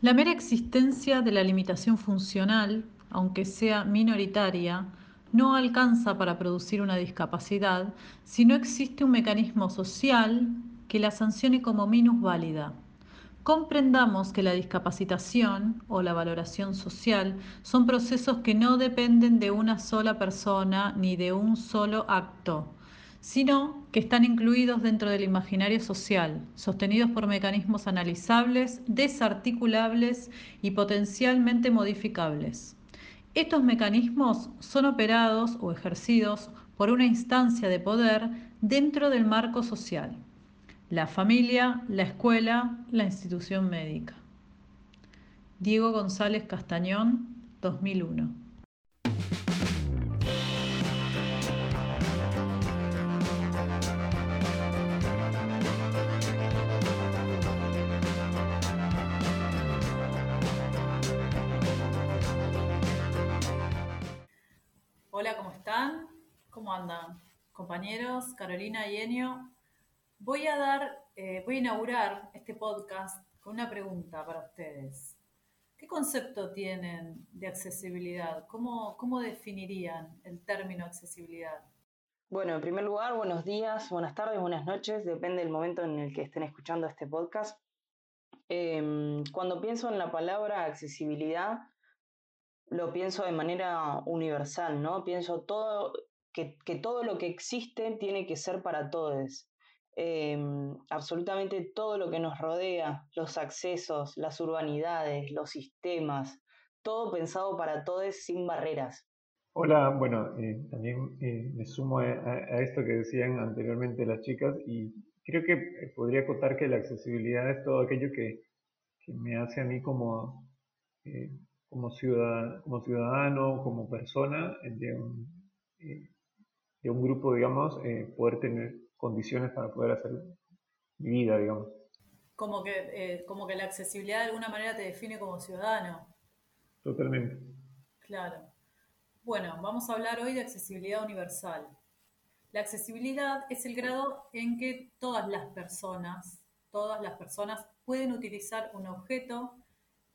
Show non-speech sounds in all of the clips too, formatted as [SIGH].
La mera existencia de la limitación funcional, aunque sea minoritaria, no alcanza para producir una discapacidad si no existe un mecanismo social que la sancione como minusválida. Comprendamos que la discapacitación o la valoración social son procesos que no dependen de una sola persona ni de un solo acto, sino que están incluidos dentro del imaginario social, sostenidos por mecanismos analizables, desarticulables y potencialmente modificables. Estos mecanismos son operados o ejercidos por una instancia de poder dentro del marco social, la familia, la escuela, la institución médica. Diego González Castañón, 2001. Compañeros, Carolina y Enio, voy a dar, eh, voy a inaugurar este podcast con una pregunta para ustedes. ¿Qué concepto tienen de accesibilidad? ¿Cómo, cómo definirían el término accesibilidad? Bueno, en primer lugar, buenos días, buenas tardes, buenas noches, depende del momento en el que estén escuchando este podcast. Em, cuando pienso en la palabra accesibilidad, lo pienso de manera universal, ¿no? Pienso todo, que, todo lo que existe tiene que ser para todos. Em, absolutamente todo lo que nos rodea, los accesos, las urbanidades, los sistemas, todo pensado para todos sin barreras. Hola, bueno, eh, también eh, me sumo a, esto que decían anteriormente las chicas y creo que eh, podría acotar que la accesibilidad es todo aquello que, que me hace a mí como como ciudadano, como, ciudadano, como persona de un, eh, de un grupo, digamos, eh, poder tener condiciones para poder hacer mi vida, digamos. Como que, eh, como que la accesibilidad de alguna manera te define como ciudadano. Totalmente. Claro. Bueno, vamos a hablar hoy de accesibilidad universal. La accesibilidad es el grado en que todas las personas, todas las personas pueden utilizar un objeto,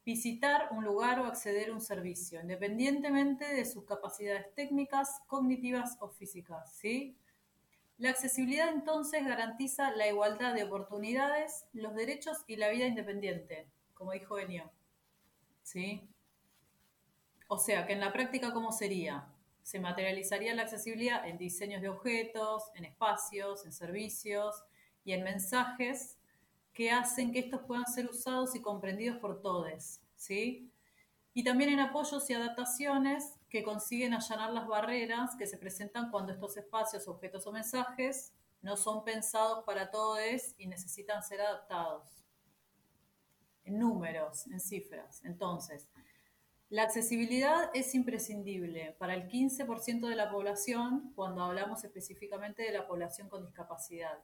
visitar un lugar o acceder a un servicio, independientemente de sus capacidades técnicas, cognitivas o físicas. ¿sí? La accesibilidad entonces garantiza la igualdad de oportunidades, los derechos y la vida independiente, como dijo Enio. ¿Sí? O sea, que en la práctica, ¿cómo sería? Se materializaría la accesibilidad en diseños de objetos, en espacios, en servicios y en mensajes que hacen que estos puedan ser usados y comprendidos por todos, ¿sí? Y también en apoyos y adaptaciones que consiguen allanar las barreras que se presentan cuando estos espacios, objetos o mensajes no son pensados para todos y necesitan ser adaptados. En números, en cifras. Entonces, la accesibilidad es imprescindible para el 15% de la población cuando hablamos específicamente de la población con discapacidad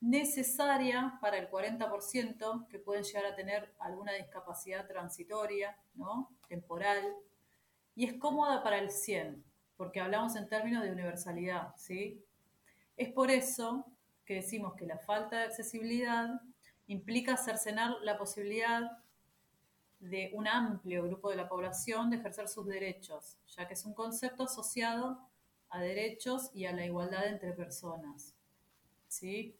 necesaria para el 40% que pueden llegar a tener alguna discapacidad transitoria, ¿no? temporal, y es cómoda para el 100, porque hablamos en términos de universalidad. ¿sí? Es por eso que decimos que la falta de accesibilidad implica cercenar la posibilidad de un amplio grupo de la población de ejercer sus derechos, ya que es un concepto asociado a derechos y a la igualdad entre personas. ¿sí?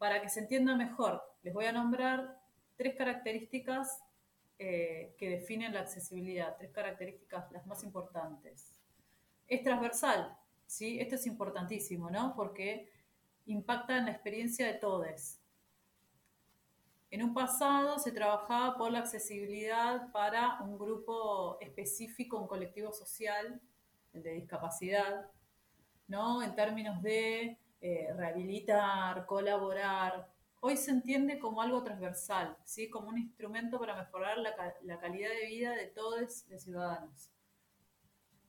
Para que se entienda mejor, les voy a nombrar tres características eh, que definen la accesibilidad, tres características las más importantes. Es transversal, ¿sí? Esto es importantísimo, ¿no? Porque impacta en la experiencia de todos. En un pasado se trabajaba por la accesibilidad para un grupo específico, un colectivo social, el de discapacidad, ¿no? En términos de eh, rehabilitar, colaborar. Hoy se entiende como algo transversal, ¿sí? como un instrumento para mejorar la, calidad de vida de todos los ciudadanos.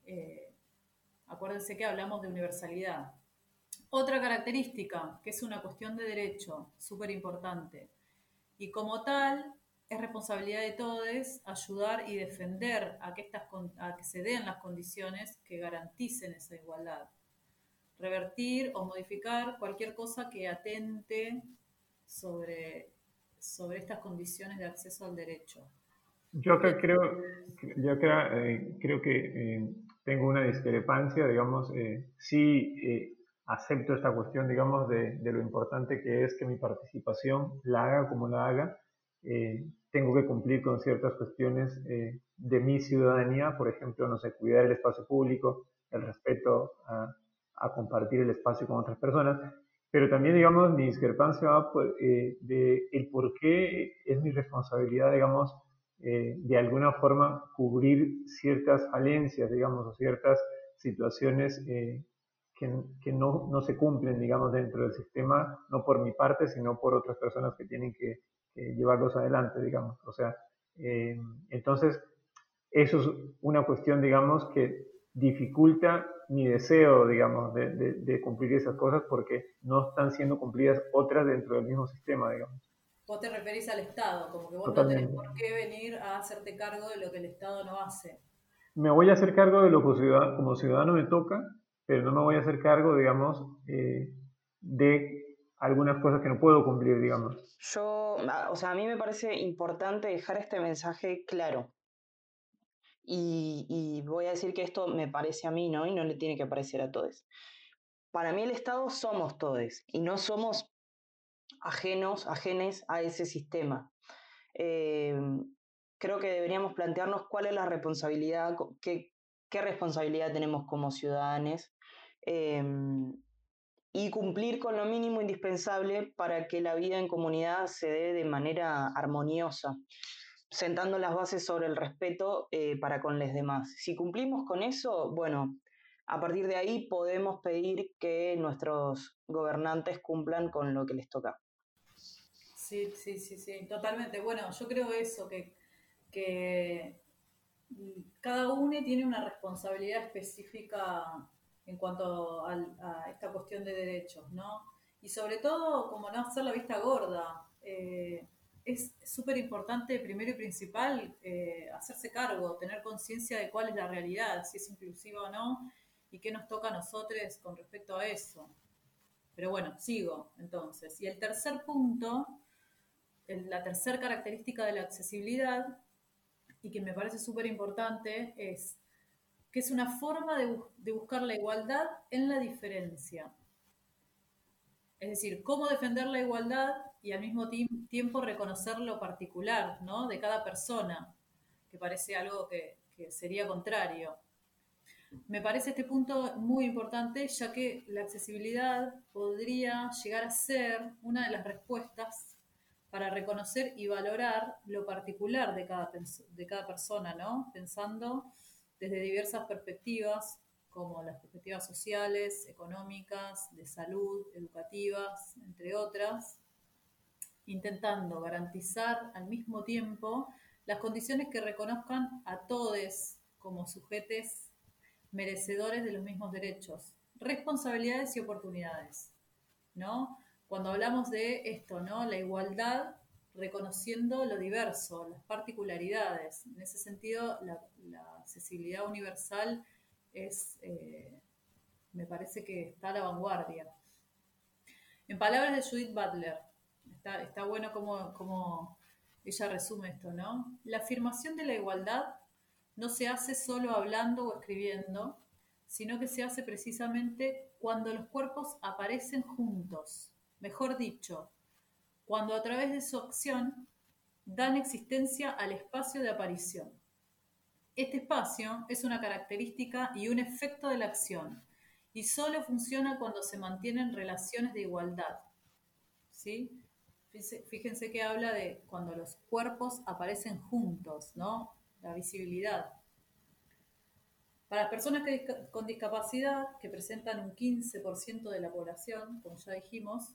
Eh, acuérdense que hablamos de universalidad. Otra característica, que es una cuestión de derecho, súper importante. Y como tal, es responsabilidad de todos ayudar y defender a que, estas, a que se den las condiciones que garanticen esa igualdad revertir o modificar cualquier cosa que atente sobre, sobre estas condiciones de acceso al derecho. Yo creo, yo creo, eh, creo que eh, tengo una discrepancia, digamos, eh, sí acepto esta cuestión, digamos, de, de, lo importante que es que mi participación la haga como la haga. tengo que cumplir con ciertas cuestiones de mi ciudadanía, por ejemplo, no sé, cuidar el espacio público, el respeto a, a compartir el espacio con otras personas, pero también, digamos, mi discrepancia va por, de el por qué es mi responsabilidad, digamos, eh, de alguna forma cubrir ciertas falencias, digamos, o ciertas situaciones eh, que, que no, no, se cumplen, digamos, dentro del sistema, no por mi parte, sino por otras personas que tienen que, llevarlos adelante, digamos. O sea, eh, entonces, eso es una cuestión, digamos, que dificulta mi deseo, digamos, de, de, de cumplir esas cosas porque no están siendo cumplidas otras dentro del mismo sistema, digamos vos te referís al Estado, como que vos no tenés por qué venir a hacerte cargo de lo que el Estado no hace. Me voy a hacer cargo de lo que ciudadano, como ciudadano me toca, pero no me voy a hacer cargo, digamos, eh, de algunas cosas que no puedo cumplir, digamos. Yo, o sea, a mí me parece importante dejar este mensaje claro. Y, voy a decir que esto me parece a mí, ¿no? Y no le tiene que parecer a todos. Para mí el Estado somos todos y no somos ajenos, ajenes a ese sistema. Eh, creo que deberíamos plantearnos cuál es la responsabilidad, qué, qué responsabilidad tenemos como ciudadanos eh, y cumplir con lo mínimo indispensable para que la vida en comunidad se dé de manera armoniosa, sentando las bases sobre el respeto eh, para con los demás. Si cumplimos con eso, bueno, a partir de ahí podemos pedir que nuestros gobernantes cumplan con lo que les toca. Sí, sí, sí, sí, totalmente. Bueno, yo creo eso, que, que cada uno tiene una responsabilidad específica en cuanto a, esta cuestión de derechos, ¿no? Y sobre todo, como no hacer la vista gorda. Eh, es súper importante, primero y principal, eh, hacerse cargo, tener conciencia de cuál es la realidad, si es inclusiva o no, y qué nos toca a nosotros con respecto a eso. Pero bueno, sigo entonces. Y el tercer punto la tercera característica de la accesibilidad, y que me parece súper importante, es que es una forma de, buscar la igualdad en la diferencia. Es decir, cómo defender la igualdad y al mismo tiempo reconocer lo particular ¿no? de cada persona, que parece algo que, que sería contrario. Me parece este punto muy importante, ya que la accesibilidad podría llegar a ser una de las respuestas para reconocer y valorar lo particular de cada, de cada persona, ¿no? Pensando desde diversas perspectivas, como las perspectivas sociales, económicas, de salud, educativas, entre otras, intentando garantizar al mismo tiempo las condiciones que reconozcan a todos como sujetos merecedores de los mismos derechos, responsabilidades y oportunidades, ¿no? cuando hablamos de esto, ¿no? La igualdad reconociendo lo diverso, las particularidades. En ese sentido, la, accesibilidad universal es, eh, me parece que está a la vanguardia. En palabras de Judith Butler, está, bueno como, ella resume esto, ¿no? La afirmación de la igualdad no se hace solo hablando o escribiendo, sino que se hace precisamente cuando los cuerpos aparecen juntos mejor dicho, cuando a través de su acción dan existencia al espacio de aparición. Este espacio es una característica y un efecto de la acción y solo funciona cuando se mantienen relaciones de igualdad. ¿Sí? Fíjense que habla de cuando los cuerpos aparecen juntos, ¿no? La visibilidad. Para las personas con discapacidad, que presentan un 15% de la población, como ya dijimos,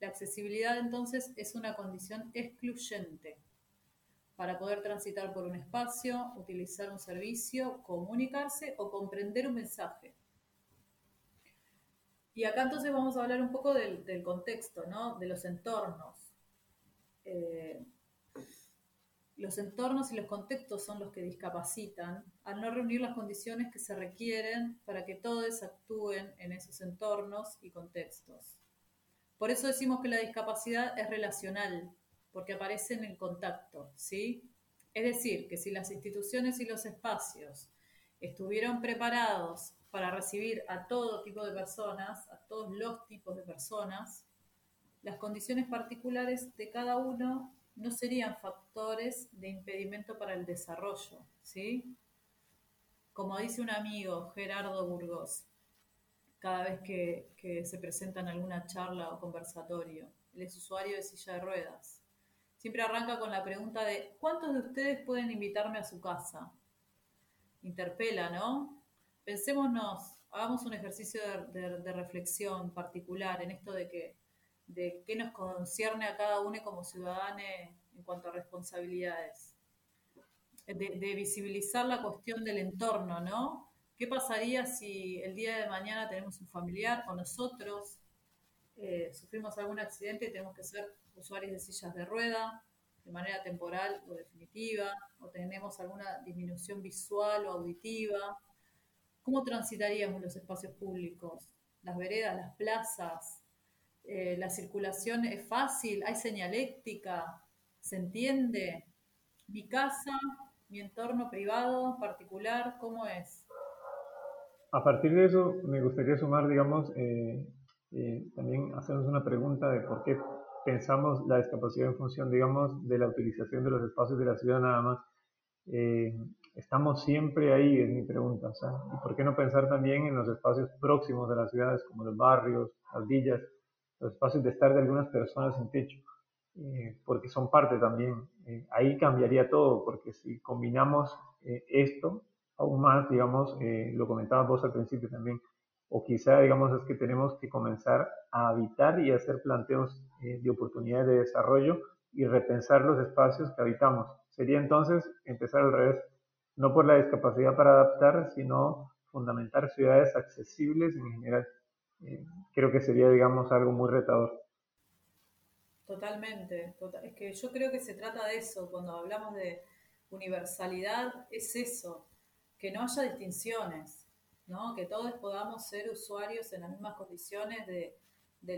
la accesibilidad entonces es una condición excluyente para poder transitar por un espacio, utilizar un servicio, comunicarse o comprender un mensaje. Y acá entonces vamos a hablar un poco del, contexto, ¿no? de los entornos. Eh, los entornos y los contextos son los que discapacitan al no reunir las condiciones que se requieren para que todos actúen en esos entornos y contextos. Por eso decimos que la discapacidad es relacional, porque aparece en el contacto, ¿sí? Es decir, que si las instituciones y los espacios estuvieron preparados para recibir a todo tipo de personas, a todos los tipos de personas, las condiciones particulares de cada uno no serían factores de impedimento para el desarrollo, ¿sí? Como dice un amigo, Gerardo Burgos, cada vez que, se presenta en alguna charla o conversatorio, él es usuario de silla de ruedas. Siempre arranca con la pregunta de ¿cuántos de ustedes pueden invitarme a su casa? Interpela, ¿no? Pensémonos, hagamos un ejercicio de reflexión particular en esto de que de qué nos concierne a cada uno como ciudadanos en cuanto a responsabilidades. De, visibilizar la cuestión del entorno, ¿no? ¿Qué pasaría si el día de mañana tenemos un familiar o nosotros eh, sufrimos algún accidente y tenemos que ser usuarios de sillas de rueda de manera temporal o definitiva, o tenemos alguna disminución visual o auditiva? ¿Cómo transitaríamos los espacios públicos? Las veredas, las plazas, eh, la circulación es fácil, hay señaléctica, se entiende. Mi casa, mi entorno privado, particular, ¿cómo es? A partir de eso, me gustaría sumar, digamos, eh, eh, también hacernos una pregunta de por qué pensamos la discapacidad en función, digamos, de la utilización de los espacios de la ciudad nada más. estamos siempre ahí, es mi pregunta. ¿Y por qué no pensar también en los espacios próximos de las ciudades, como los barrios, las villas, los espacios de estar de algunas personas en techo, eh, porque son parte también. Eh, ahí cambiaría todo, porque si combinamos eh, esto aún más, digamos, lo comentabas vos al principio también, o quizá, digamos, es que tenemos que comenzar a habitar y hacer planteos de oportunidades de desarrollo y repensar los espacios que habitamos. Sería entonces empezar al revés, no por la discapacidad para adaptar, sino fundamentar ciudades accesibles en general creo que sería, digamos, algo muy retador. Totalmente, es que yo creo que se trata de eso, cuando hablamos de universalidad, es eso, que no haya distinciones, ¿no? que todos podamos ser usuarios en las mismas condiciones de,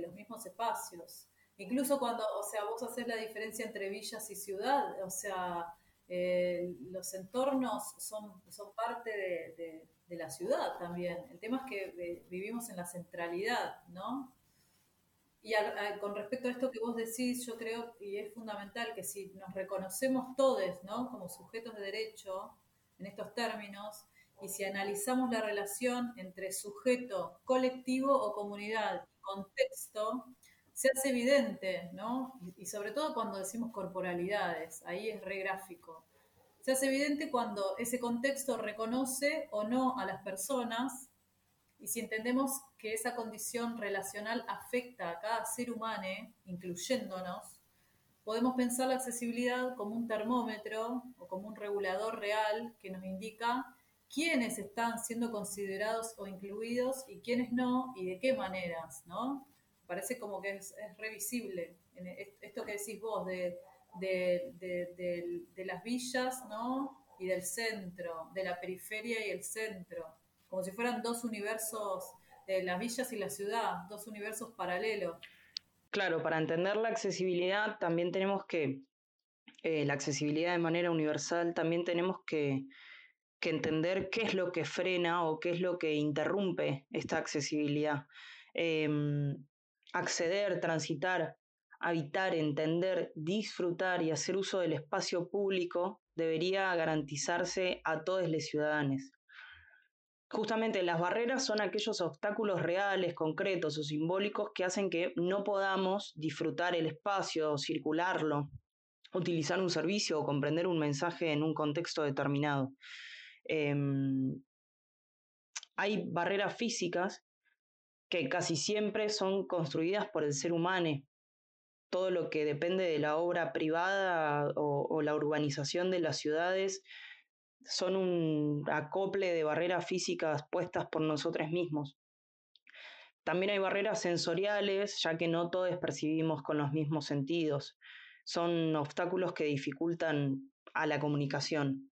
los mismos espacios. Incluso cuando, o sea, vos haces la diferencia entre villas y ciudad, o sea, eh, los entornos son, son parte de, de la ciudad también. El tema es que eh, vivimos en la centralidad, ¿no? Y con respecto a esto que vos decís, yo creo, y es fundamental, que si nos reconocemos todos, ¿no? Como sujetos de derecho en estos términos, y si analizamos la relación entre sujeto, colectivo o comunidad, contexto, se hace evidente, ¿no? Y, y sobre todo cuando decimos corporalidades, ahí es re gráfico se hace evidente cuando ese contexto reconoce o no a las personas y si entendemos que esa condición relacional afecta a cada ser humano, incluyéndonos, podemos pensar la accesibilidad como un termómetro o como un regulador real que nos indica quiénes están siendo considerados o incluidos y quiénes no y de qué maneras, ¿no? Parece como que es, revisible. Esto que decís vos de de, las villas, ¿no? Y del centro, de la periferia y el centro, como si fueran dos universos, de las villas y la ciudad, dos universos paralelos. Claro, para entender la accesibilidad también tenemos que, eh, la accesibilidad de manera universal, también tenemos que, entender qué es lo que frena o qué es lo que interrumpe esta accesibilidad. Em, acceder, transitar habitar, entender, disfrutar y hacer uso del espacio público debería garantizarse a todos los ciudadanos. Justamente las barreras son aquellos obstáculos reales, concretos o simbólicos que hacen que no podamos disfrutar el espacio, circularlo, utilizar un servicio o comprender un mensaje en un contexto determinado. Em, hay barreras físicas que casi siempre son construidas por el ser humano, todo lo que depende de la obra privada o, la urbanización de las ciudades son un acople de barreras físicas puestas por nosotros mismos. También hay barreras sensoriales, ya que no todos percibimos con los mismos sentidos. Son obstáculos que dificultan a la comunicación.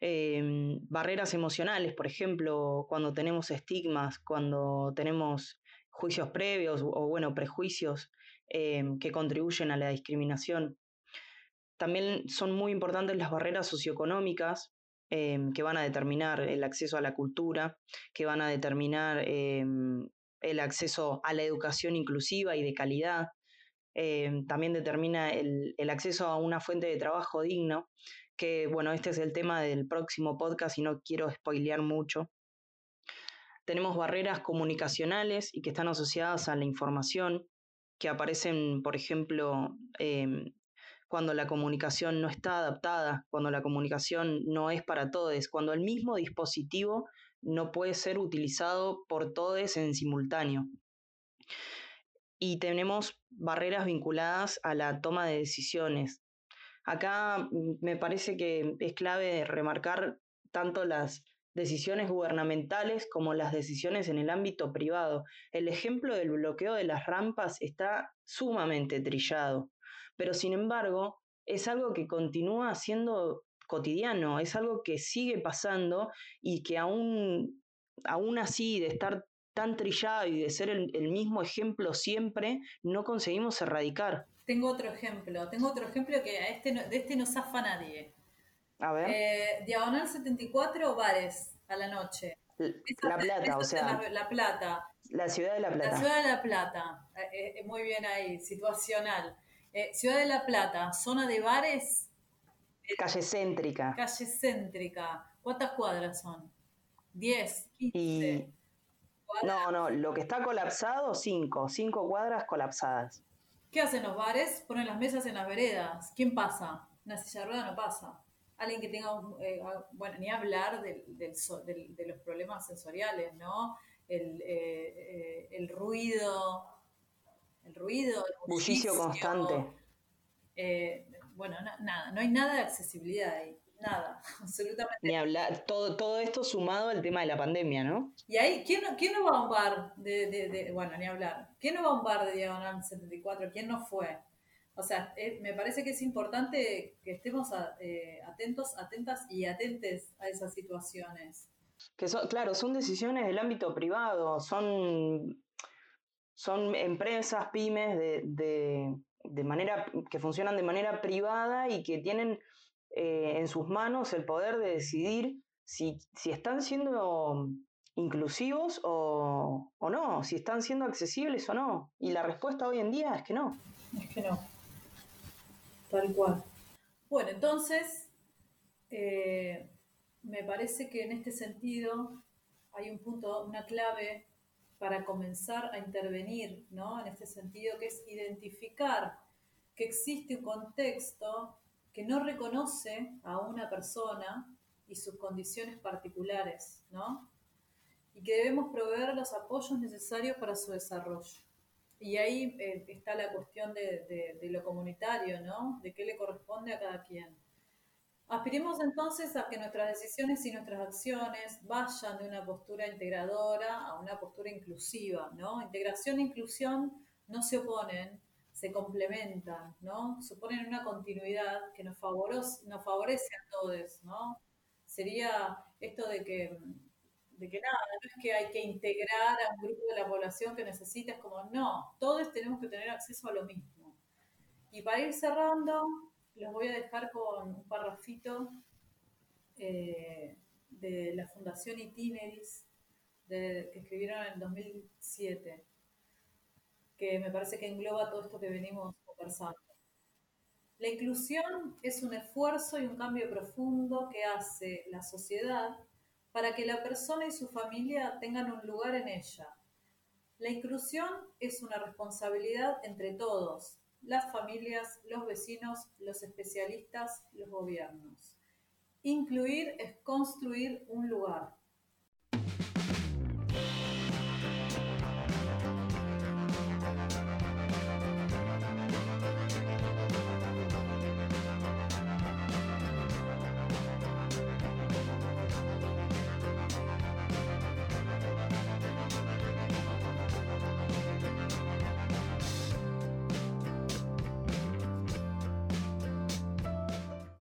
Em, barreras emocionales, por ejemplo, cuando tenemos estigmas, cuando tenemos juicios previos o, bueno, prejuicios Em, que contribuyen a la discriminación. También son muy importantes las barreras socioeconómicas em, que van a determinar el acceso a la cultura, que van a determinar el acceso a la educación inclusiva y de calidad. También determina el, el, acceso a una fuente de trabajo digno, que bueno, este es el tema del próximo podcast y no quiero spoilear mucho. Tenemos barreras comunicacionales y que están asociadas a la información, que aparecen, por ejemplo, cuando la comunicación no está adaptada, cuando la comunicación no es para todos, cuando el mismo dispositivo no puede ser utilizado por todos en simultáneo. Y tenemos barreras vinculadas a la toma de decisiones. Acá mm, me parece que es clave remarcar tanto las decisiones gubernamentales como las decisiones en el ámbito privado. El ejemplo del bloqueo de las rampas está sumamente trillado pero sin embargo es algo que continúa siendo cotidiano, es algo que sigue pasando y que aún, aún así de estar tan trillado y de ser el, mismo ejemplo siempre, no conseguimos erradicar. Tengo otro ejemplo, tengo otro ejemplo que a este de este no zafa nadie. A ver. Eh, Diagonal 74, bares a la noche. La Plata, o sea. La, Plata. La ciudad de La Plata. La ciudad de La Plata. Eh, eh, muy bien ahí, situacional. Eh, ciudad de La Plata, zona de bares. Calle céntrica. Calle céntrica. ¿Cuántas cuadras son? ¿10? 15. No, no, lo que está colapsado, cinco. Cinco cuadras colapsadas. ¿Qué hacen los bares? Ponen las mesas en las veredas. ¿Quién pasa? Una silla de rueda no pasa. Alguien que tenga, eh, bueno, ni hablar de los problemas sensoriales, ¿no? El, eh, el ruido, el ruido, el bullicio, constante. Eh, bueno, nada, no hay nada de accesibilidad ahí. Nada, [LAUGHS] absolutamente. Ni hablar, todo, todo esto sumado al tema de la pandemia, ¿no? Y ahí, ¿quién, quién no va a un bar de, de, bueno, ni hablar, ¿quién no va a un bar de Diagonal 74? ¿Quién no fue? O sea, eh, me parece que es importante que estemos eh, atentos, atentas y atentes a esas situaciones. Que son, claro, son decisiones del ámbito privado, son son empresas, pymes de, manera, que funcionan de manera privada y que tienen eh, en sus manos el poder de decidir si, están siendo inclusivos o, no, si están siendo accesibles o no. Y la respuesta hoy en día es que no. Es que no. Tal cual. Bueno, entonces, eh, me parece que en este sentido hay un punto, una clave para comenzar a intervenir, ¿no? En este sentido, que es identificar que existe un contexto que no reconoce a una persona y sus condiciones particulares, ¿no? Y que debemos proveer los apoyos necesarios para su desarrollo. Y ahí eh, está la cuestión de, de lo comunitario, ¿no? De qué le corresponde a cada quien. Aspiremos entonces a que nuestras decisiones y nuestras acciones vayan de una postura integradora a una postura inclusiva, ¿no? Integración e inclusión no se oponen, se complementan, ¿no? Suponen una continuidad que nos favorece, a todos, ¿no? Sería esto de que, de que nada, no es que hay que integrar a un grupo de la población que necesita, es como, no, todos tenemos que tener acceso a lo mismo. Y para ir cerrando, los voy a dejar con un parrafito eh, de la Fundación Itineris que escribieron en el 2007, que me parece que engloba todo esto que venimos conversando. La inclusión es un esfuerzo y un cambio profundo que hace la sociedad para que la persona y su familia tengan un lugar en ella. La inclusión es una responsabilidad entre todos, las familias, los vecinos, los especialistas, los gobiernos. Incluir es construir un lugar.